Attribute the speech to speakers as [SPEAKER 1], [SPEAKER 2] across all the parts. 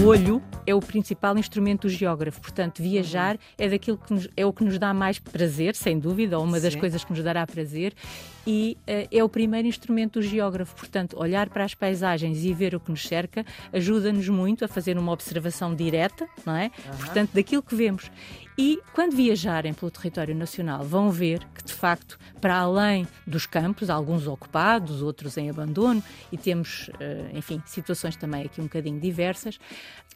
[SPEAKER 1] O olho é o principal instrumento do geógrafo. Portanto, viajar é daquilo que nos, é o que nos dá mais prazer, sem dúvida, ou uma das coisas que nos dará prazer, e uh, é o primeiro instrumento do geógrafo. Portanto, olhar para as paisagens e ver o que nos cerca ajuda-nos muito a fazer uma observação direta, não é? Uhum. Portanto, daquilo que vemos. E quando viajarem pelo território nacional, vão ver que, de facto, para além dos campos, alguns ocupados, outros em abandono, e temos, eh, enfim, situações também aqui um bocadinho diversas,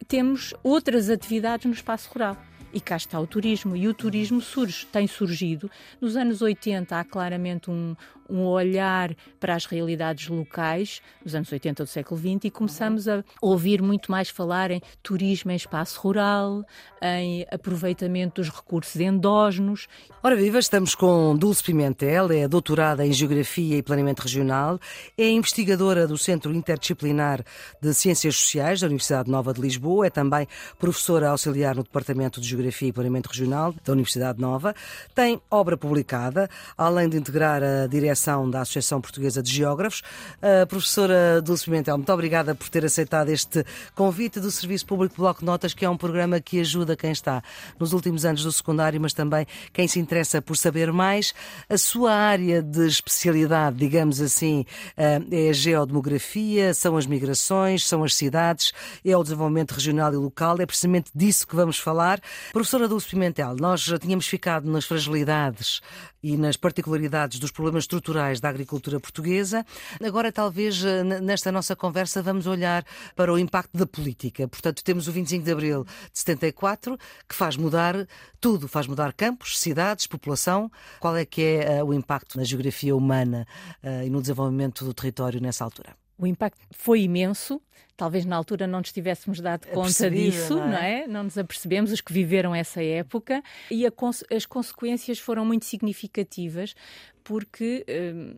[SPEAKER 1] temos outras atividades no espaço rural. E cá está o turismo. E o turismo surge, tem surgido. Nos anos 80 há claramente um, um olhar para as realidades locais, nos anos 80 do século XX, e começamos a ouvir muito mais falar em turismo em espaço rural, em aproveitamento dos recursos endógenos.
[SPEAKER 2] Ora viva, estamos com Dulce Pimentel, é doutorada em Geografia e Planeamento Regional, é investigadora do Centro Interdisciplinar de Ciências Sociais da Universidade Nova de Lisboa, é também professora auxiliar no Departamento de Geografia e Planeamento Regional da Universidade Nova, tem obra publicada, além de integrar a direção direção da Associação Portuguesa de Geógrafos. A professora Dulce Pimentel, muito obrigada por ter aceitado este convite do Serviço Público Bloco de Notas, que é um programa que ajuda quem está nos últimos anos do secundário, mas também quem se interessa por saber mais. A sua área de especialidade, digamos assim, eh, é a geodemografia, são as migrações, são as cidades, é o desenvolvimento regional e local. É precisamente disso que vamos falar. Professora Dulce Pimentel, nós já tínhamos ficado nas fragilidades e nas particularidades dos problemas estruturais da agricultura portuguesa. Agora, talvez, eh, nesta nossa conversa, vamos olhar para o impacto da política. Portanto, temos o 25 de abril de 74, que faz mudar tudo, faz mudar campos, cidades, população. Qual é que é uh, o impacto na geografia humana uh, e no desenvolvimento do território nessa altura?
[SPEAKER 1] O impacto foi imenso. Talvez na altura não nos tivéssemos dado é conta disso, não é? não é? Não nos apercebemos, os que viveram essa época, e as consequências foram muito significativas, porque. Hum,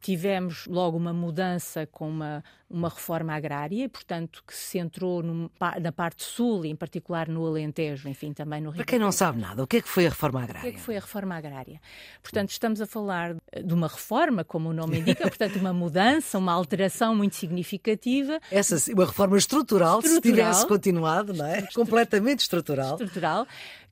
[SPEAKER 1] tivemos logo uma mudança com uma, uma reforma agrária, portanto, que se centrou no, na parte sul, em particular no Alentejo, enfim, também no Rio.
[SPEAKER 2] Para quem não sabe nada, o que é que foi a reforma agrária?
[SPEAKER 1] O que é que foi a reforma agrária? Portanto, estamos a falar de uma reforma, como o nome indica, portanto, uma mudança, uma alteração muito significativa.
[SPEAKER 2] Essa, uma reforma estrutural, estrutural se tivesse continuado, não é? Completamente estrutural.
[SPEAKER 1] Estrutural,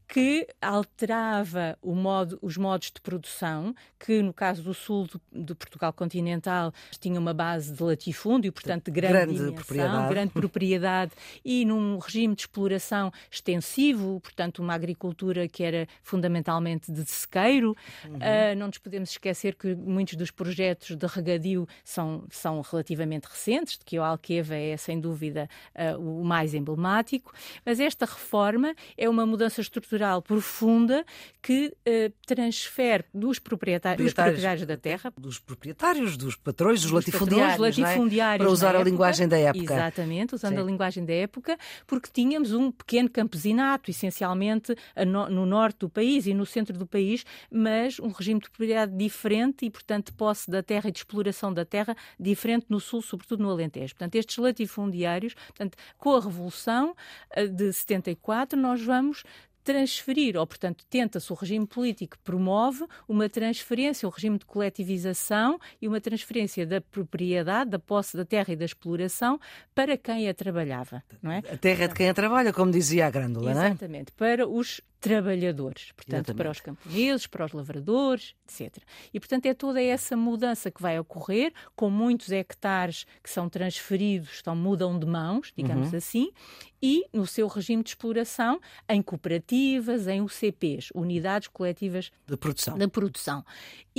[SPEAKER 1] que alterava modo, os modos de produção, que no caso do sul do, do, Portugal continental tinha uma base de latifúndio, portanto de grande, grande dimensão, propriedade. grande propriedade e num regime de exploração extensivo, portanto uma agricultura que era fundamentalmente de sequeiro. Uhum. Uh, não nos podemos esquecer que muitos dos projetos de regadio são, são relativamente recentes, de que o Alqueva é sem dúvida uh, o mais emblemático, mas esta reforma é uma mudança estrutural profunda que uh, transfere dos proprietários, dos proprietários da terra.
[SPEAKER 2] Dos proprietários, dos patrões, dos, dos latifundiários. Patrões,
[SPEAKER 1] latifundiários
[SPEAKER 2] é? Para usar a
[SPEAKER 1] época,
[SPEAKER 2] linguagem da época.
[SPEAKER 1] Exatamente, usando Sim. a linguagem da época, porque tínhamos um pequeno campesinato, essencialmente no, no norte do país e no centro do país, mas um regime de propriedade diferente e, portanto, posse da terra e de exploração da terra diferente no sul, sobretudo no Alentejo. Portanto, estes latifundiários, portanto, com a Revolução eh, de 74, nós vamos transferir, ou portanto tenta-se o regime político promove uma transferência, o regime de coletivização e uma transferência da propriedade, da posse da terra e da exploração para quem a trabalhava, não é?
[SPEAKER 2] A terra é de quem a trabalha, como dizia a Grândola,
[SPEAKER 1] não é? Exatamente, para os trabalhadores, portanto, Exatamente. para os camponeses, para os lavradores, etc. E, portanto, é toda essa mudança que vai ocorrer, com muitos hectares que são transferidos, estão, mudam de mãos, digamos uhum. assim, e no seu regime de exploração, em cooperativas, em UCPs, Unidades Coletivas
[SPEAKER 2] de Produção.
[SPEAKER 1] De produção.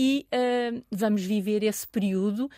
[SPEAKER 1] E uh, vamos viver esse período.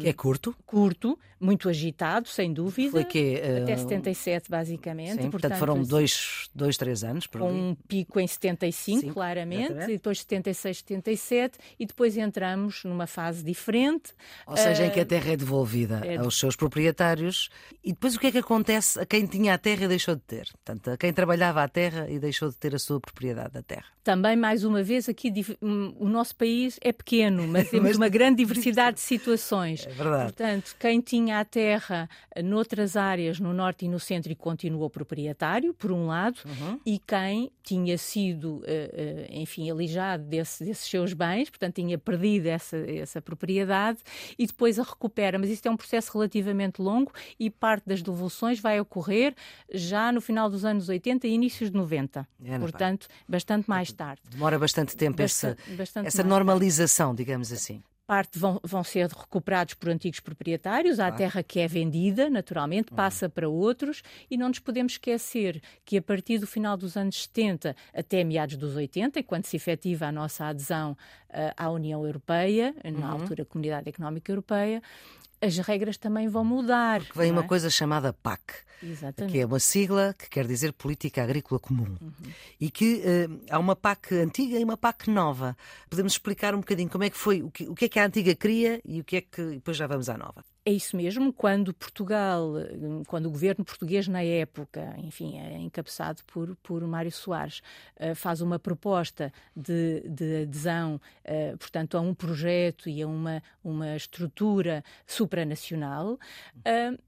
[SPEAKER 2] Que é curto?
[SPEAKER 1] Curto, muito agitado, sem dúvida.
[SPEAKER 2] Foi que,
[SPEAKER 1] uh, até 77, basicamente.
[SPEAKER 2] Sim, portanto, portanto, foram dois, dois, três anos.
[SPEAKER 1] Por com um pico em 75, Sim, claramente, exatamente. e depois 76, 77, e depois entramos numa fase diferente.
[SPEAKER 2] Ou seja, em que a terra é devolvida é aos seus proprietários. E depois o que é que acontece a quem tinha a terra e deixou de ter? Portanto, a quem trabalhava a terra e deixou de ter a sua propriedade da terra.
[SPEAKER 1] Também, mais uma vez, aqui hum, o nosso país é pequeno, mas temos mas... uma grande diversidade de situações.
[SPEAKER 2] É verdade.
[SPEAKER 1] Portanto, quem tinha a terra noutras áreas, no norte e no centro, e continuou proprietário, por um lado, uhum. e quem tinha sido, enfim, alijado desse, desses seus bens, portanto tinha perdido essa, essa propriedade e depois a recupera. Mas isto é um processo relativamente longo e parte das devoluções vai ocorrer já no final dos anos 80 e inícios de 90. É, portanto, bastante mais tarde.
[SPEAKER 2] Demora bastante tempo bastante, essa, bastante essa normalização, digamos assim
[SPEAKER 1] parte vão, vão ser recuperados por antigos proprietários, há terra que é vendida, naturalmente, uhum. passa para outros, e não nos podemos esquecer que a partir do final dos anos 70 até meados dos 80, quando se efetiva a nossa adesão uh, à União Europeia, na uhum. altura Comunidade Económica Europeia, as regras também vão mudar.
[SPEAKER 2] Porque vem é? uma coisa chamada PAC,
[SPEAKER 1] Exatamente.
[SPEAKER 2] que é uma sigla que quer dizer Política Agrícola Comum. Uhum. E que uh, há uma PAC antiga e uma PAC nova. Podemos explicar um bocadinho como é que foi, o que, o que é que a antiga queria e o que é que. depois já vamos à nova.
[SPEAKER 1] É isso mesmo, quando Portugal, quando o governo português na época, enfim, é encabeçado por, por Mário Soares, uh, faz uma proposta de, de adesão, uh, portanto, a um projeto e a uma, uma estrutura supranacional, uh,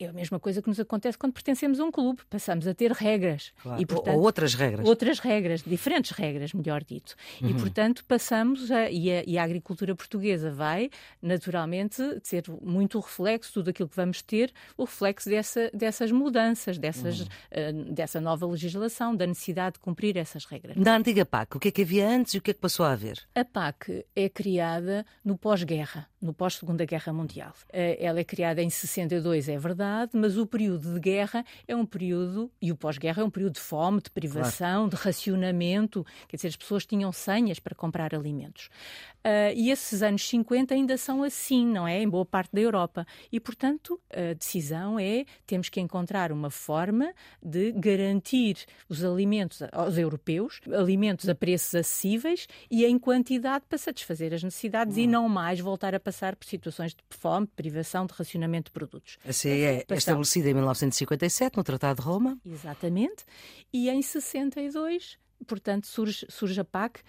[SPEAKER 1] é a mesma coisa que nos acontece quando pertencemos a um clube. Passamos a ter regras.
[SPEAKER 2] Claro. E, portanto, ou outras regras.
[SPEAKER 1] Outras regras, diferentes regras, melhor dito. Uhum. E, portanto, passamos a e, a. e a agricultura portuguesa vai, naturalmente, ser muito o reflexo, tudo aquilo que vamos ter, o reflexo dessa, dessas mudanças, dessas, uhum. uh, dessa nova legislação, da necessidade de cumprir essas regras.
[SPEAKER 2] Da antiga PAC, o que é que havia antes e o que é que passou a haver?
[SPEAKER 1] A PAC é criada no pós-guerra, no pós-Segunda Guerra Mundial. Uh, ela é criada em 62 é verdade, mas o período de guerra é um período, e o pós-guerra é um período de fome, de privação, claro. de racionamento. Quer dizer, as pessoas tinham senhas para comprar alimentos. Uh, e esses anos 50 ainda são assim, não é? Em boa parte da Europa. E, portanto, a decisão é temos que encontrar uma forma de garantir os alimentos aos europeus, alimentos a preços acessíveis e em quantidade para satisfazer as necessidades e não mais voltar a passar por situações de fome, de privação, de racionamento de produtos.
[SPEAKER 2] A CE é estabelecida em 1957 no Tratado de Roma.
[SPEAKER 1] Exatamente. E em 62 portanto, surge, surge a PAC,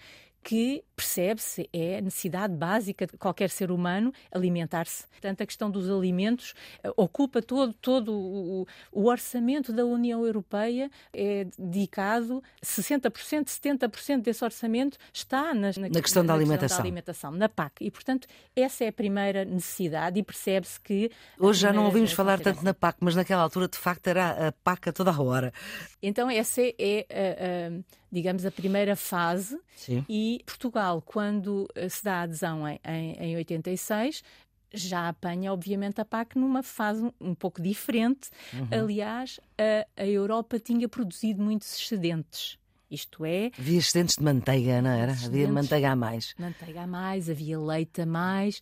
[SPEAKER 1] que percebe-se é a necessidade básica de qualquer ser humano alimentar-se. Portanto, a questão dos alimentos uh, ocupa todo, todo o, o, orçamento da União Europeia, é dedicado 60%, 70% desse orçamento está na,
[SPEAKER 2] na, na questão, da, na alimentação.
[SPEAKER 1] da alimentação, na PAC. E, portanto, essa é a primeira necessidade e percebe-se que...
[SPEAKER 2] Hoje já não ouvimos falar tanto na PAC, mas naquela altura, de facto, era a PAC a toda a hora.
[SPEAKER 1] Então, essa é, é uh, uh, digamos, a primeira fase
[SPEAKER 2] Sim.
[SPEAKER 1] e Portugal, quando eh, se dá a adesão em, em, em 86, já apanha, obviamente, a PAC numa fase um pouco diferente. Uhum. Aliás, a, a Europa tinha produzido muitos excedentes. Isto é.
[SPEAKER 2] Havia excedentes de manteiga, não era? Havia manteiga a mais.
[SPEAKER 1] Manteiga a mais, havia leite a mais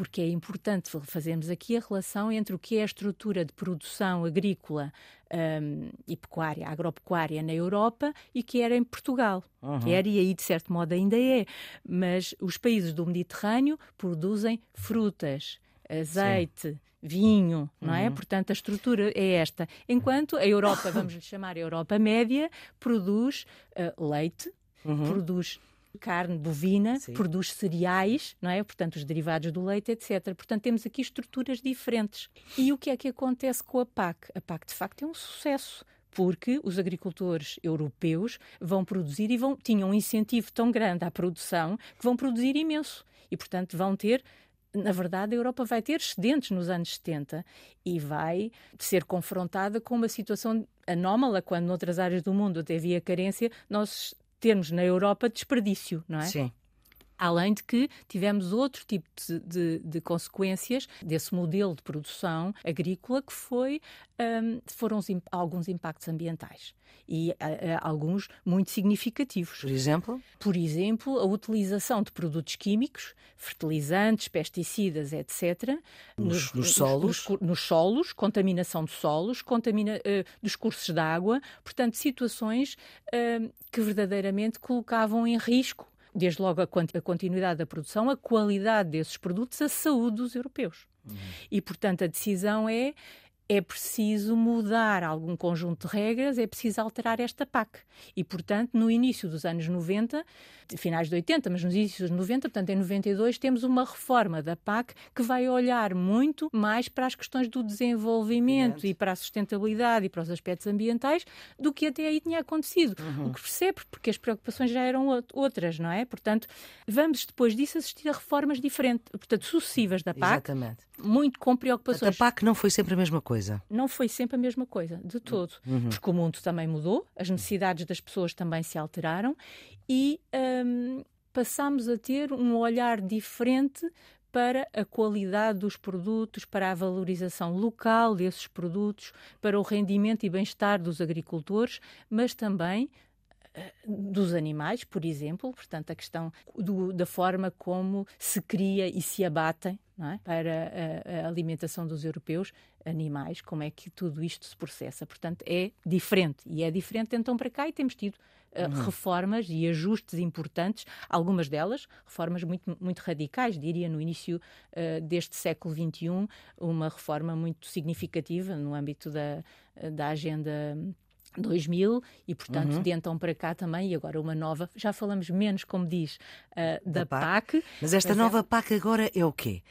[SPEAKER 1] porque é importante fazermos aqui a relação entre o que é a estrutura de produção agrícola um, e pecuária, agropecuária na Europa e que era em Portugal. Uhum. Que era e aí, de certo modo, ainda é. Mas os países do Mediterrâneo produzem frutas, azeite. Sim vinho, não é? Uhum. Portanto, a estrutura é esta. Enquanto a Europa, vamos lhe chamar a Europa média, produz uh, leite, uhum. produz carne bovina, Sim. produz cereais, não é? Portanto, os derivados do leite, etc. Portanto, temos aqui estruturas diferentes. E o que é que acontece com a PAC? A PAC, de facto, é um sucesso porque os agricultores europeus vão produzir e vão, tinham um incentivo tão grande à produção que vão produzir imenso. E, portanto, vão ter na verdade, a Europa vai ter excedentes nos anos 70 e vai ser confrontada com uma situação anómala quando noutras áreas do mundo até havia carência, nós termos na Europa desperdício, não é?
[SPEAKER 2] Sim.
[SPEAKER 1] Além de que tivemos outro tipo de, de, de, consequências desse modelo de produção agrícola que foi, um, foram os, alguns impactos ambientais e uh, alguns muito significativos.
[SPEAKER 2] Por exemplo?
[SPEAKER 1] Por exemplo, a utilização de produtos químicos, fertilizantes, pesticidas, etc.
[SPEAKER 2] Nos, nos, nos solos?
[SPEAKER 1] Nos, nos, solos, contaminação de solos, contamina, uh, dos cursos de água, portanto, situações uh, que verdadeiramente colocavam em risco desde logo a, continuidade da produção, a qualidade desses produtos, a saúde dos europeus. Uhum. E, portanto, a decisão é é preciso mudar algum conjunto de regras, é preciso alterar esta PAC. E, portanto, no início dos anos 90, finais de 80, mas nos inícios dos 90, portanto, em 92, temos uma reforma da PAC que vai olhar muito mais para as questões do desenvolvimento e para a sustentabilidade e para os aspectos ambientais do que até aí tinha acontecido. Uhum. O que percebe, porque as preocupações já eram outras, não é? Portanto, vamos depois disso assistir a reformas diferentes, portanto, sucessivas da PAC. Exatamente. Muito com preocupações.
[SPEAKER 2] A PAC não foi sempre a mesma coisa.
[SPEAKER 1] Não foi sempre a mesma coisa, de todo. Uhum. Porque o mundo também mudou, as necessidades das pessoas também se alteraram e um, passamos a ter um olhar diferente para a qualidade dos produtos, para a valorização local desses produtos, para o rendimento e bem-estar dos agricultores, mas também eh, dos animais, por exemplo, portanto, a questão do, da forma como se cria e se abatem é? para a, a, alimentação dos europeus, animais, como é que tudo isto se processa. Portanto, é diferente. E é diferente então para cá e temos tido uh, uhum. reformas e ajustes importantes, algumas delas reformas muito, muito radicais, diria no início uh, deste século XXI, uma reforma muito significativa no âmbito da, da agenda 2000 e, portanto, uhum. de então para cá também, e agora uma nova, já falamos menos, como diz, uh, da, da PAC. PAC.
[SPEAKER 2] Mas esta mas é nova é... PAC agora é o quê?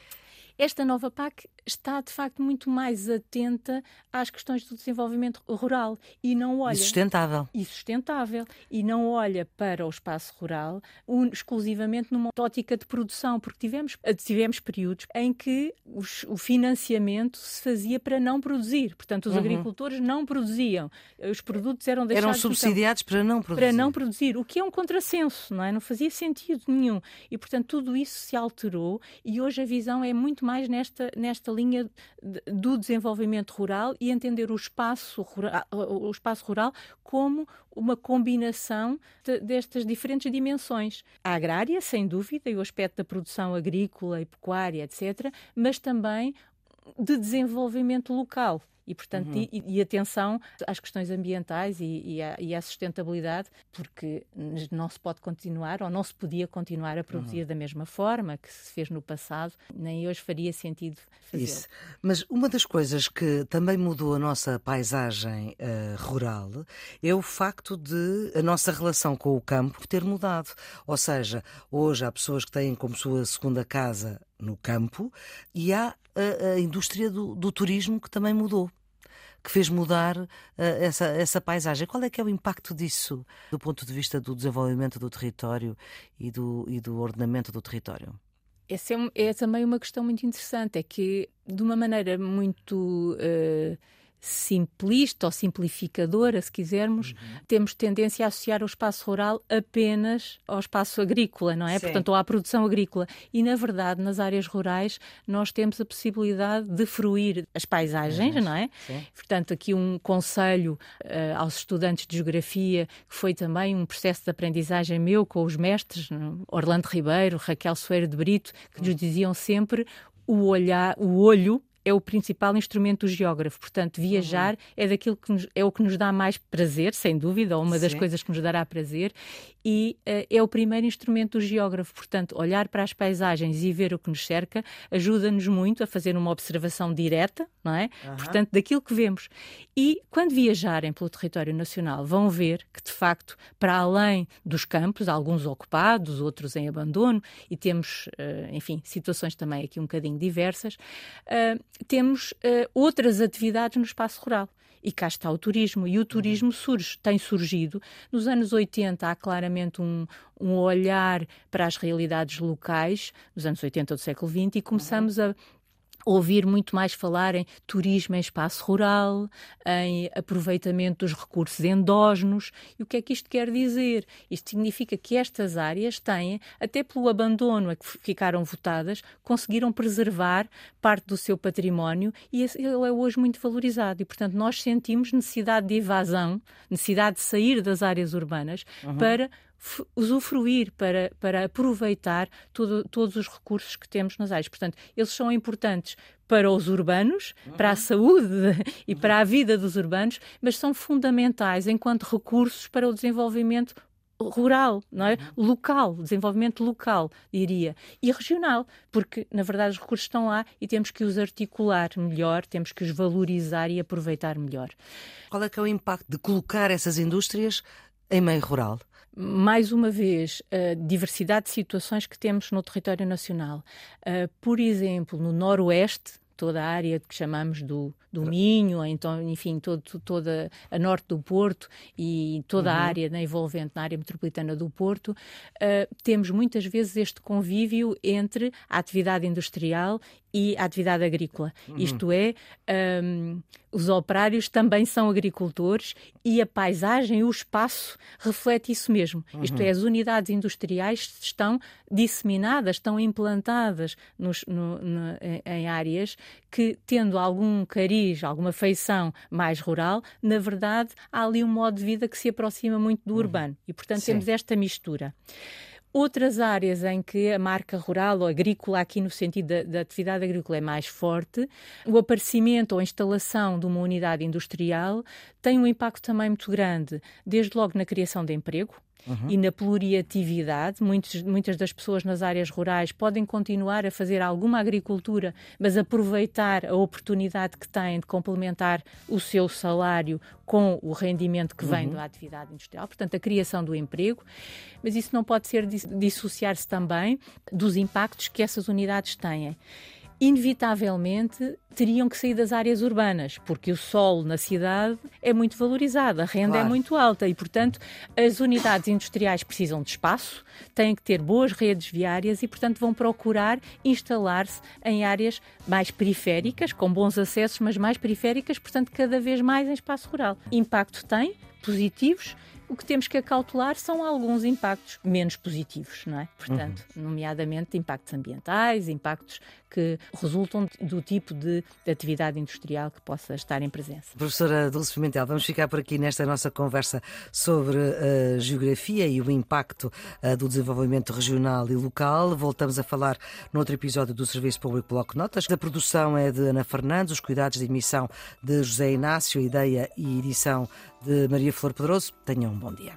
[SPEAKER 1] Esta nova PAC está, de facto, muito mais atenta às questões do desenvolvimento rural e não olha... E
[SPEAKER 2] sustentável.
[SPEAKER 1] E sustentável. E não olha para o espaço rural un, exclusivamente numa ótica de produção, porque tivemos, tivemos períodos em que os, o financiamento se fazia para não produzir. Portanto, os uhum. agricultores não produziam. Os produtos eram deixados...
[SPEAKER 2] Eram subsidiados para não produzir.
[SPEAKER 1] Para não produzir, o que é um contrassenso, não é? Não fazia sentido nenhum. E, portanto, tudo isso se alterou e hoje a visão é muito mais nesta, nesta linha de, do desenvolvimento rural e entender o espaço rural, o espaço rural como uma combinação de, destas diferentes dimensões. A agrária, sem dúvida, e o aspecto da produção agrícola e pecuária, etc., mas também de desenvolvimento local e, portanto, uhum. e, e, atenção às questões ambientais e, e, à, e, à, sustentabilidade, porque não se pode continuar ou não se podia continuar a produzir uhum. da mesma forma que se fez no passado, nem hoje faria sentido fazer. Isso.
[SPEAKER 2] Mas uma das coisas que também mudou a nossa paisagem uh, rural é o facto de a nossa relação com o campo ter mudado. Ou seja, hoje há pessoas que têm como sua segunda casa no campo e há a, a indústria do, do turismo que também mudou que fez mudar uh, essa, essa paisagem. Qual é que é o impacto disso do ponto de vista do desenvolvimento do território e do, e do ordenamento do território?
[SPEAKER 1] Essa é, é também uma questão muito interessante, é que de uma maneira muito uh, simplista ou simplificadora, se quisermos, uhum. temos tendência a associar o espaço rural apenas ao espaço agrícola, não é? Sim. Portanto, à produção agrícola. E, na verdade, nas áreas rurais, nós temos a possibilidade de fruir as paisagens, uhum. não é? Sim. Portanto, aqui um conselho uh, aos estudantes de geografia, que foi também um processo de aprendizagem meu com os mestres, Orlando Ribeiro, Raquel Soeiro de Brito, que nos diziam sempre o olhar, o olho é o principal instrumento do geógrafo. Portanto, viajar uhum. é daquilo que nos, é o que nos dá mais prazer, sem dúvida, ou uma Sim. das coisas que nos dará prazer, e uh, é o primeiro instrumento do geógrafo. Portanto, olhar para as paisagens e ver o que nos cerca ajuda-nos muito a fazer uma observação direta, não é? Uhum. Portanto, daquilo que vemos. E quando viajarem pelo território nacional, vão ver que, de facto, para além dos campos, alguns ocupados, outros em abandono, e temos, uh, enfim, situações também aqui um bocadinho diversas, uh, temos outras atividades no espaço rural. E cá está o turismo. E o turismo surge, tem surgido. Nos anos 80 há claramente um, um olhar para as realidades locais, nos anos 80 do século XX, e começamos a ouvir muito mais falar em turismo em espaço rural, em aproveitamento dos recursos endógenos. E o que é que isto quer dizer? Isto significa que estas áreas têm, até pelo abandono a que ficaram votadas, conseguiram preservar parte do seu património e ele é hoje muito valorizado. E, portanto, nós sentimos necessidade de evasão, necessidade de sair das áreas urbanas uhum. para usufruir, para, para aproveitar todo, todos os recursos que temos nas áreas. Portanto, eles são importantes para os urbanos, uhum. para a saúde e para a vida dos urbanos, mas são fundamentais enquanto recursos para o desenvolvimento rural, não é? Local, desenvolvimento local, diria, e regional, porque na verdade os recursos estão lá e temos que os articular melhor, temos que os valorizar e aproveitar melhor.
[SPEAKER 2] Qual é que é o impacto de colocar essas indústrias em meio rural?
[SPEAKER 1] Mais uma vez, a diversidade de situações que temos no território nacional. Por exemplo, no Noroeste, toda a área que chamamos do, do Minho, então, enfim, todo, toda a norte do Porto e toda uhum. a área né, envolvente na área metropolitana do Porto, uh, temos muitas vezes este convívio entre a atividade industrial e a atividade agrícola. Uhum. Isto é, um, os operários também são agricultores e a paisagem, o espaço, reflete isso mesmo. Uhum. Isto é, as unidades industriais estão disseminadas, estão implantadas nos, no, no, em áreas que, tendo algum cariz, alguma feição mais rural, na verdade há ali um modo de vida que se aproxima muito do uhum. urbano. E, portanto, Sim. temos esta mistura. Outras áreas em que a marca rural ou agrícola, aqui no sentido da, da, atividade agrícola, é mais forte, o aparecimento ou instalação de uma unidade industrial tem um impacto também muito grande, desde logo na criação de emprego, Uhum. e na pluriatividade. Muitos, muitas das pessoas nas áreas rurais podem continuar a fazer alguma agricultura, mas aproveitar a oportunidade que têm de complementar o seu salário com o rendimento que vem uhum. da atividade industrial, portanto, a criação do emprego. Mas isso não pode ser dissociar-se também dos impactos que essas unidades têm inevitavelmente teriam que sair das áreas urbanas, porque o solo na cidade é muito valorizado, a renda é claro. é muito alta e, portanto, as unidades industriais precisam de espaço, têm que ter boas redes viárias e, portanto, vão procurar instalar-se em áreas mais periféricas, com bons acessos, mas mais periféricas, portanto, cada vez mais em espaço rural. Impacto tem, positivos, o que temos que acautelar são alguns impactos menos positivos, não é? Portanto, uhum. nomeadamente impactos ambientais, impactos que resultam do tipo de, de, atividade industrial que possa estar em presença.
[SPEAKER 2] Professora Dulce Pimentel, vamos ficar por aqui nesta nossa conversa sobre a uh, geografia e o impacto uh, do desenvolvimento regional e local. Voltamos a falar noutro episódio do Serviço Público Bloco Notas. A produção é de Ana Fernandes, os cuidados de emissão de José Inácio, ideia e edição de Maria Flor Pedroso. Tenham un bon dia.